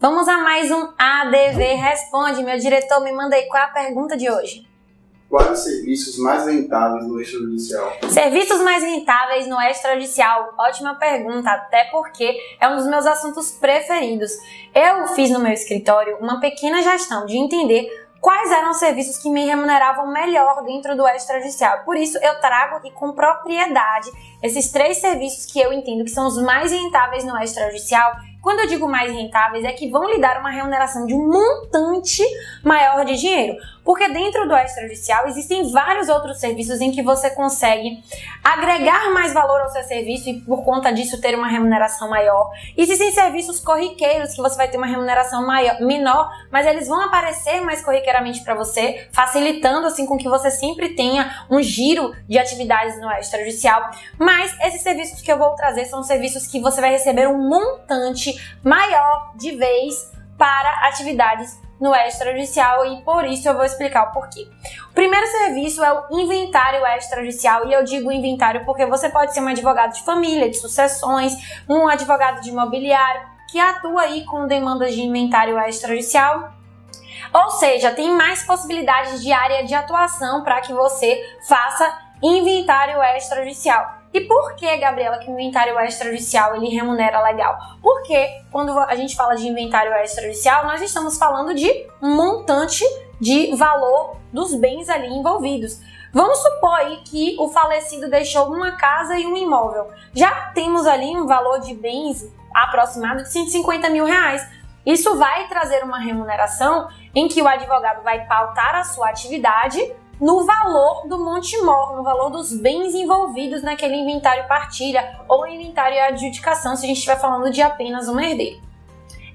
Vamos a mais um ADV Responde. Meu diretor, me manda aí qual é a pergunta de hoje. Quais os serviços mais rentáveis no extrajudicial? Serviços mais rentáveis no extrajudicial? Ótima pergunta, até porque é um dos meus assuntos preferidos. Eu fiz no meu escritório uma pequena gestão de entender quais eram os serviços que me remuneravam melhor dentro do extrajudicial. Por isso, eu trago aqui com propriedade esses três serviços que eu entendo que são os mais rentáveis no extrajudicial quando eu digo mais rentáveis, é que vão lhe dar uma remuneração de um montante maior de dinheiro. Porque dentro do extrajudicial existem vários outros serviços em que você consegue agregar mais valor ao seu serviço e por conta disso ter uma remuneração maior. Existem serviços corriqueiros que você vai ter uma remuneração maior, menor, mas eles vão aparecer mais corriqueiramente para você, facilitando assim com que você sempre tenha um giro de atividades no extrajudicial. Mas esses serviços que eu vou trazer são serviços que você vai receber um montante maior de vez para atividades no extrajudicial e por isso eu vou explicar o porquê. O primeiro serviço é o inventário extrajudicial e eu digo inventário porque você pode ser um advogado de família, de sucessões, um advogado de imobiliário que atua aí com demandas de inventário extrajudicial. Ou seja, tem mais possibilidades de área de atuação para que você faça inventário extrajudicial. E por que, Gabriela, que o inventário extrajudicial ele remunera legal? Porque quando a gente fala de inventário extrajudicial, nós estamos falando de montante de valor dos bens ali envolvidos. Vamos supor aí que o falecido deixou uma casa e um imóvel. Já temos ali um valor de bens aproximado de 150 mil reais. Isso vai trazer uma remuneração em que o advogado vai pautar a sua atividade no valor do Monte Mor, no valor dos bens envolvidos naquele inventário partilha ou inventário adjudicação, se a gente estiver falando de apenas um herdeiro.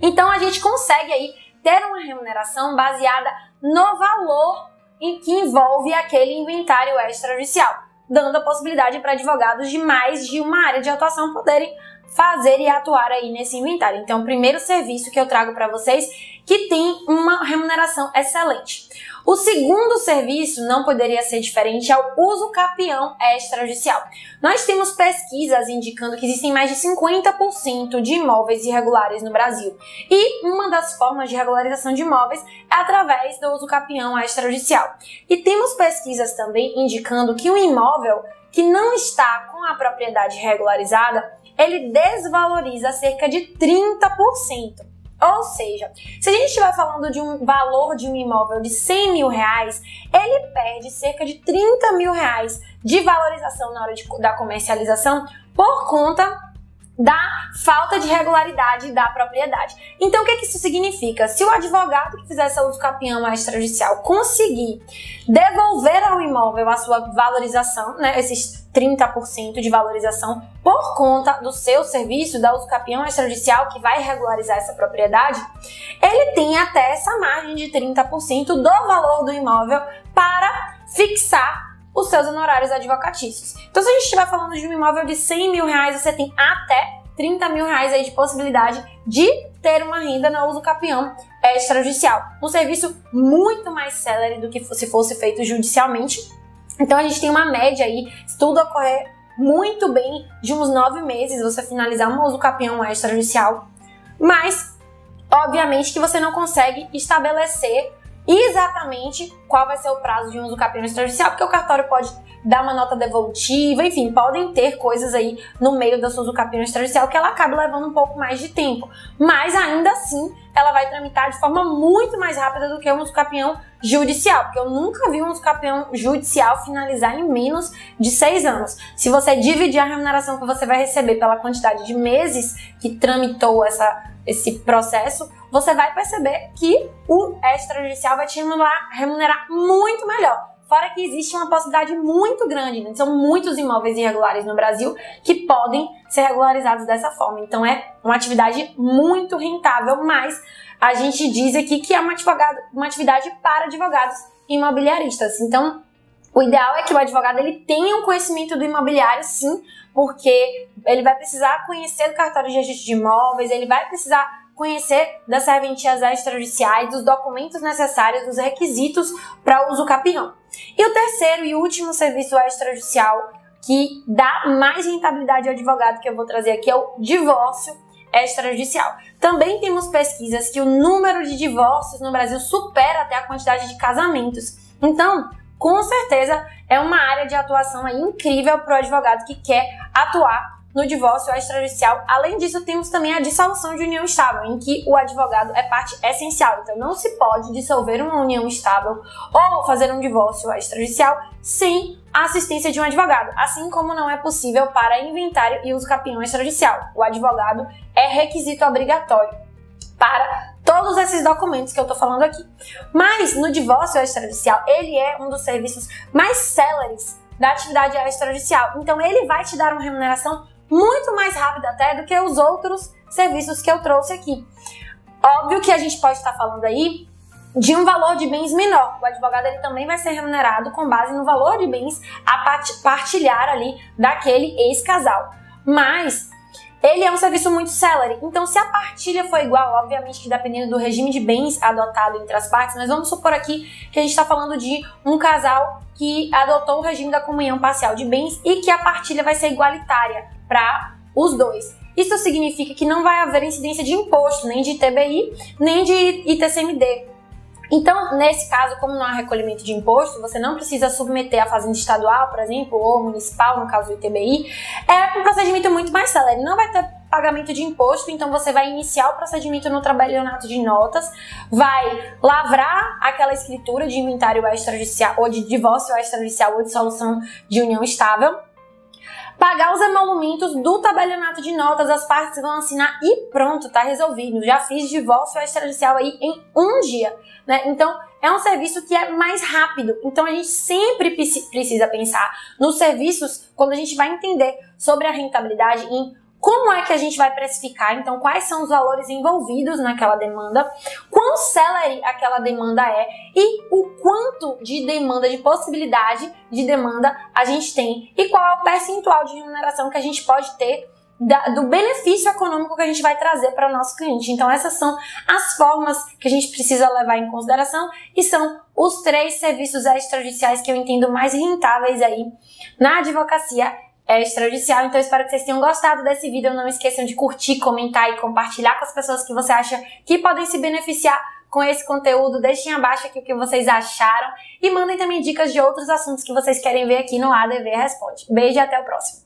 Então a gente consegue aí ter uma remuneração baseada no valor em que envolve aquele inventário extrajudicial, dando a possibilidade para advogados de mais de uma área de atuação poderem fazer e atuar aí nesse inventário. Então, o primeiro serviço que eu trago para vocês que tem uma remuneração excelente. O segundo serviço não poderia ser diferente é o uso capião extrajudicial. Nós temos pesquisas indicando que existem mais de 50% de imóveis irregulares no Brasil. E uma das formas de regularização de imóveis é através do uso capião extrajudicial. E temos pesquisas também indicando que o imóvel que não está com a propriedade regularizada, ele desvaloriza cerca de 30%. Ou seja, se a gente estiver falando de um valor de um imóvel de 100 mil reais, ele perde cerca de 30 mil reais de valorização na hora de, da comercialização por conta da falta de regularidade da propriedade. Então, o que, que isso significa? Se o advogado que fizer essa uso capião extrajudicial conseguir devolver ao imóvel a sua valorização, né, esses 30% de valorização por conta do seu serviço, da uso capião extrajudicial que vai regularizar essa propriedade, ele tem até essa margem de 30% do valor do imóvel para fixar os seus honorários advocatícios. Então, se a gente estiver falando de um imóvel de 100 mil reais, você tem até 30 mil reais aí de possibilidade de ter uma renda no uso capião extrajudicial. Um serviço muito mais célere do que se fosse feito judicialmente. Então, a gente tem uma média aí, se tudo ocorrer muito bem, de uns nove meses você finalizar um uso capião extrajudicial. Mas, obviamente, que você não consegue estabelecer exatamente qual vai ser o prazo de uso capião extrajudicial, porque o cartório pode dar uma nota devolutiva, enfim, podem ter coisas aí no meio da sua capião extrajudicial que ela acaba levando um pouco mais de tempo. Mas ainda assim, ela vai tramitar de forma muito mais rápida do que um capião judicial, porque eu nunca vi um capião judicial finalizar em menos de seis anos. Se você dividir a remuneração que você vai receber pela quantidade de meses que tramitou essa, esse processo, você vai perceber que o extrajudicial vai te remunerar, muito melhor. Fora que existe uma possibilidade muito grande, né? são muitos imóveis irregulares no Brasil que podem ser regularizados dessa forma. Então é uma atividade muito rentável, mas a gente diz aqui que é uma, advogado, uma atividade para advogados imobiliaristas. Então o ideal é que o advogado ele tenha um conhecimento do imobiliário, sim, porque ele vai precisar conhecer o cartório de registro de imóveis, ele vai precisar conhecer das serventias extrajudiciais, dos documentos necessários, dos requisitos para uso capião. E o terceiro e último serviço extrajudicial que dá mais rentabilidade ao advogado que eu vou trazer aqui é o divórcio extrajudicial. Também temos pesquisas que o número de divórcios no Brasil supera até a quantidade de casamentos. Então, com certeza é uma área de atuação incrível para o advogado que quer atuar no divórcio extrajudicial. Além disso, temos também a dissolução de união estável, em que o advogado é parte essencial. Então, não se pode dissolver uma união estável ou fazer um divórcio extrajudicial sem a assistência de um advogado, assim como não é possível para inventário e uso capião extrajudicial. O advogado é requisito obrigatório para todos esses documentos que eu estou falando aqui. Mas no divórcio extrajudicial, ele é um dos serviços mais céleres da atividade extrajudicial. Então ele vai te dar uma remuneração muito mais rápida até do que os outros serviços que eu trouxe aqui. Óbvio que a gente pode estar falando aí de um valor de bens menor. O advogado ele também vai ser remunerado com base no valor de bens a partilhar ali daquele ex-casal. Mas ele é um serviço muito celery. Então, se a partilha for igual, obviamente que dependendo do regime de bens adotado entre as partes, mas vamos supor aqui que a gente está falando de um casal que adotou o regime da comunhão parcial de bens e que a partilha vai ser igualitária para os dois. Isso significa que não vai haver incidência de imposto, nem de TBI, nem de ITCMD. Então, nesse caso, como não há recolhimento de imposto, você não precisa submeter a fazenda estadual, por exemplo, ou municipal, no caso do ITBI. É um procedimento muito mais célere. Não vai ter pagamento de imposto, então você vai iniciar o procedimento no trabalhonato de notas, vai lavrar aquela escritura de inventário extrajudicial, ou de divórcio extrajudicial, ou de solução de união estável pagar os emolumentos do tabelionato de notas, as partes vão assinar e pronto, tá resolvido. Já fiz divórcio extrajudicial aí em um dia, né? Então, é um serviço que é mais rápido. Então, a gente sempre precisa pensar nos serviços quando a gente vai entender sobre a rentabilidade em como é que a gente vai precificar? Então, quais são os valores envolvidos naquela demanda? Quão celery aquela demanda é? E o quanto de demanda, de possibilidade de demanda a gente tem? E qual é o percentual de remuneração que a gente pode ter da, do benefício econômico que a gente vai trazer para o nosso cliente. Então, essas são as formas que a gente precisa levar em consideração e são os três serviços extrajudiciais que eu entendo mais rentáveis aí na advocacia é, extrajudicial. Então, espero que vocês tenham gostado desse vídeo. Não esqueçam de curtir, comentar e compartilhar com as pessoas que você acha que podem se beneficiar com esse conteúdo. Deixem abaixo aqui o que vocês acharam e mandem também dicas de outros assuntos que vocês querem ver aqui no ADV Responde. Beijo e até o próximo.